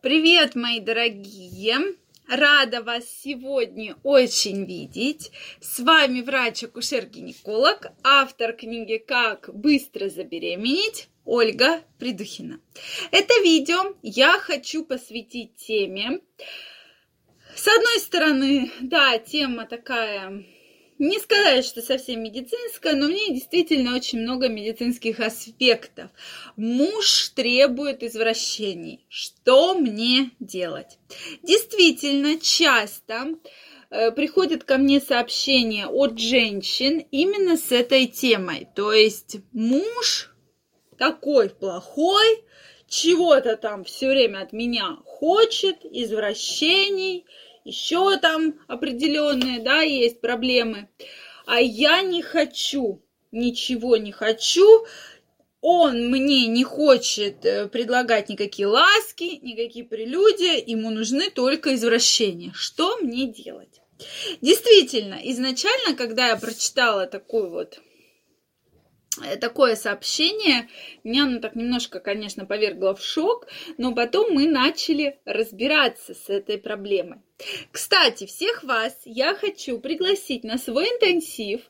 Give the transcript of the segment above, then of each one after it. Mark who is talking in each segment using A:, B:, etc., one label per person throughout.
A: Привет, мои дорогие! Рада вас сегодня очень видеть. С вами врач-акушер-гинеколог, автор книги «Как быстро забеременеть» Ольга Придухина. Это видео я хочу посвятить теме. С одной стороны, да, тема такая не сказать, что совсем медицинская, но в ней действительно очень много медицинских аспектов. Муж требует извращений. Что мне делать? Действительно, часто э, приходят ко мне сообщения от женщин именно с этой темой. То есть муж такой плохой, чего-то там все время от меня хочет, извращений – еще там определенные, да, есть проблемы. А я не хочу, ничего не хочу, он мне не хочет э, предлагать никакие ласки, никакие прелюдии, ему нужны только извращения. Что мне делать? Действительно, изначально, когда я прочитала такую вот Э, такое сообщение меня оно так немножко, конечно, повергло в шок, но потом мы начали разбираться с этой проблемой. Кстати, всех вас я хочу пригласить на свой интенсив,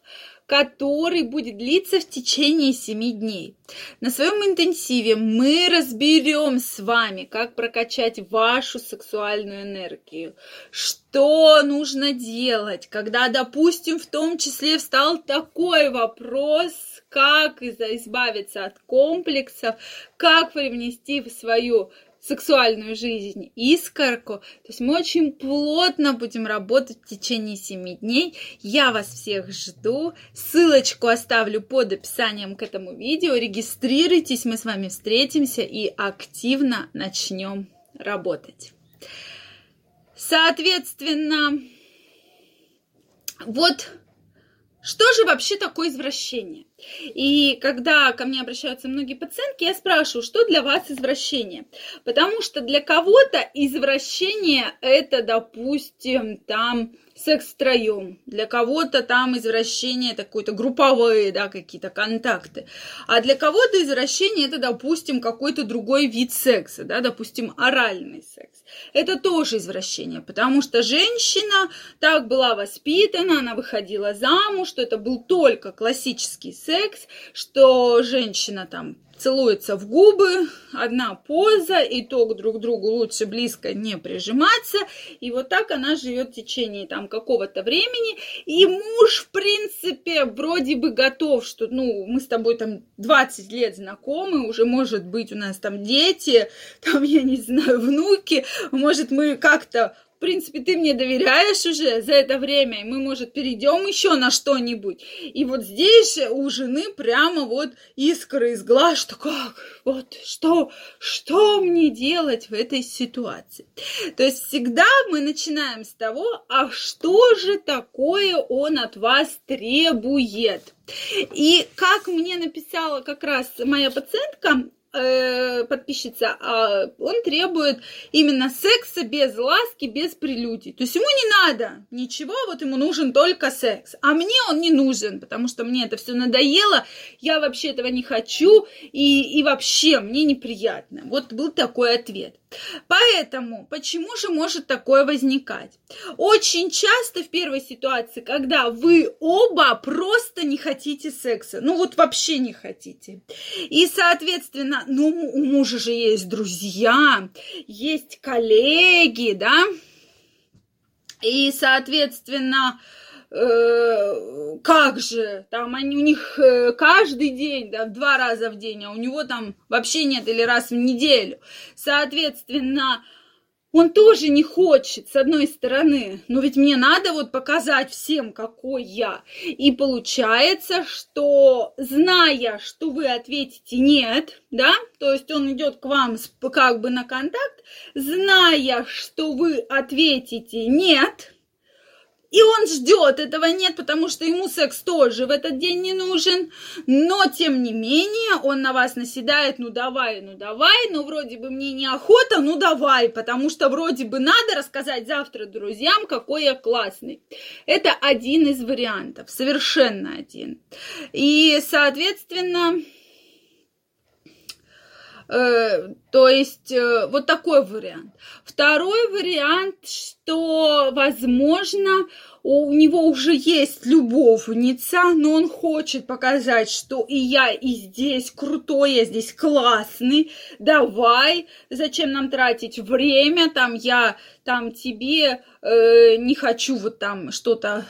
A: который будет длиться в течение 7 дней. На своем интенсиве мы разберем с вами, как прокачать вашу сексуальную энергию, что нужно делать, когда, допустим, в том числе встал такой вопрос, как избавиться от комплексов, как привнести в свою сексуальную жизнь искорку. То есть мы очень плотно будем работать в течение 7 дней. Я вас всех жду. Ссылочку оставлю под описанием к этому видео. Регистрируйтесь, мы с вами встретимся и активно начнем работать. Соответственно, вот что же вообще такое извращение? И когда ко мне обращаются многие пациентки, я спрашиваю, что для вас извращение? Потому что для кого-то извращение это, допустим, там секс втроем. Для кого-то там извращение это какое-то групповые, да, какие-то контакты. А для кого-то извращение это, допустим, какой-то другой вид секса, да, допустим, оральный секс. Это тоже извращение, потому что женщина так была воспитана, она выходила замуж, что это был только классический секс, что женщина там целуются в губы, одна поза, и то друг другу лучше близко не прижиматься. И вот так она живет в течение там какого-то времени. И муж, в принципе, вроде бы готов, что, ну, мы с тобой там 20 лет знакомы, уже может быть у нас там дети, там, я не знаю, внуки, может, мы как-то в принципе, ты мне доверяешь уже за это время, и мы, может, перейдем еще на что-нибудь. И вот здесь у жены прямо вот искры из глаз, что как, вот, что, что мне делать в этой ситуации? То есть всегда мы начинаем с того, а что же такое он от вас требует? И как мне написала как раз моя пациентка, э, подписчица, а он требует именно секса без ласки, без прелюдий. То есть ему не надо ничего, вот ему нужен только секс. А мне он не нужен, потому что мне это все надоело, я вообще этого не хочу, и, и вообще мне неприятно. Вот был такой ответ. Поэтому, почему же может такое возникать? Очень часто в первой ситуации, когда вы оба просто не хотите секса, ну вот вообще не хотите. И, соответственно, ну у мужа же есть друзья, есть коллеги, да, и, соответственно, как же, там они у них э, каждый день, да, два раза в день, а у него там вообще нет или раз в неделю. Соответственно, он тоже не хочет, с одной стороны, но ведь мне надо вот показать всем, какой я. И получается, что зная, что вы ответите нет, да, то есть он идет к вам как бы на контакт, зная, что вы ответите нет, и он ждет, этого нет, потому что ему секс тоже в этот день не нужен. Но, тем не менее, он на вас наседает, ну давай, ну давай, ну вроде бы мне неохота, ну давай, потому что вроде бы надо рассказать завтра друзьям, какой я классный. Это один из вариантов, совершенно один. И, соответственно, то есть э, вот такой вариант. Второй вариант, что, возможно, у него уже есть любовница, но он хочет показать, что и я и здесь крутой, я здесь классный, давай, зачем нам тратить время, там я там тебе э, не хочу вот там что-то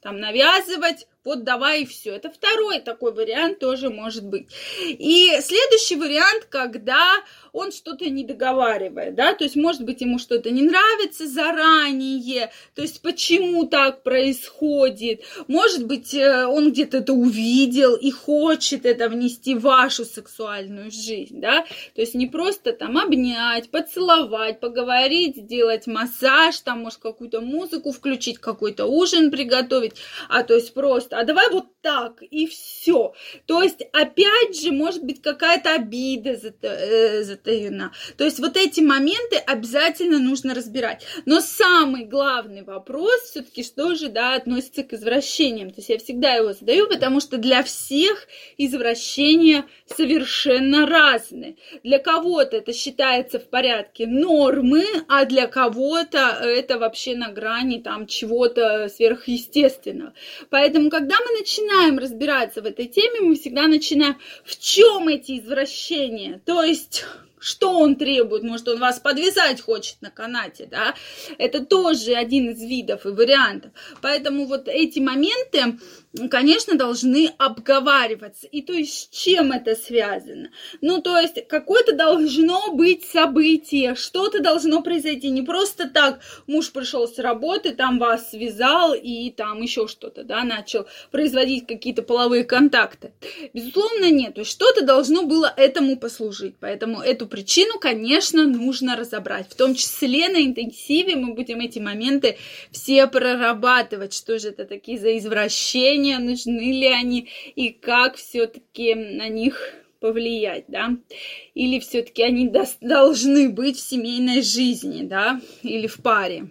A: там навязывать, вот давай и все. Это второй такой вариант тоже может быть. И следующий вариант, когда он что-то не договаривает, да, то есть, может быть, ему что-то не нравится заранее, то есть, почему так происходит, может быть, э, он где-то это увидел и хочет это внести в вашу сексуальную жизнь, да, то есть, не просто там обнять, поцеловать, поговорить, сделать массаж, там, может, какую-то музыку включить, какой-то ужин приготовить, а то есть, просто, а давай вот так, и все. То есть, опять же, может быть, какая-то обида за, э, затаена. То есть вот эти моменты обязательно нужно разбирать. Но самый главный вопрос все-таки, что же, да, относится к извращениям. То есть я всегда его задаю, потому что для всех извращения совершенно разные. Для кого-то это считается в порядке нормы, а для кого-то это вообще на грани там чего-то сверхъестественного. Поэтому, когда мы начинаем разбираться в этой теме, мы всегда начинаем, в чем эти извращения. То есть что он требует? Может, он вас подвязать хочет на канате, да? Это тоже один из видов и вариантов. Поэтому вот эти моменты, конечно, должны обговариваться. И то есть с чем это связано? Ну, то есть какое-то должно быть событие, что-то должно произойти. Не просто так муж пришел с работы, там вас связал и там еще что-то, да, начал производить какие-то половые контакты. Безусловно, нет. То есть что-то должно было этому послужить. Поэтому эту причину, конечно, нужно разобрать. В том числе на интенсиве мы будем эти моменты все прорабатывать. Что же это такие за извращения, нужны ли они и как все-таки на них повлиять, да, или все-таки они должны быть в семейной жизни, да, или в паре.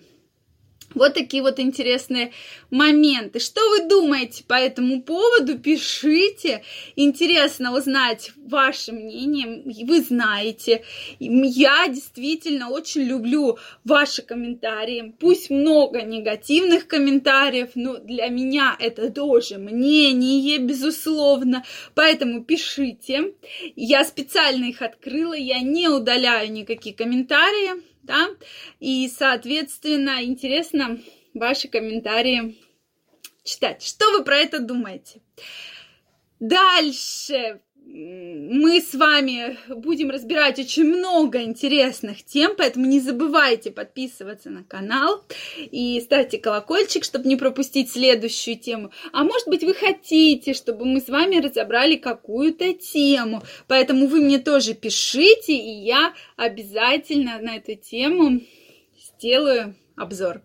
A: Вот такие вот интересные моменты. Что вы думаете по этому поводу? Пишите. Интересно узнать ваше мнение. Вы знаете. Я действительно очень люблю ваши комментарии. Пусть много негативных комментариев, но для меня это тоже мнение, безусловно. Поэтому пишите. Я специально их открыла. Я не удаляю никакие комментарии да, и, соответственно, интересно ваши комментарии читать. Что вы про это думаете? Дальше мы с вами будем разбирать очень много интересных тем, поэтому не забывайте подписываться на канал и ставьте колокольчик, чтобы не пропустить следующую тему. А может быть, вы хотите, чтобы мы с вами разобрали какую-то тему, поэтому вы мне тоже пишите, и я обязательно на эту тему сделаю обзор.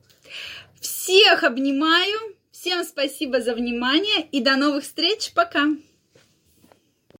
A: Всех обнимаю, всем спасибо за внимание и до новых встреч, пока!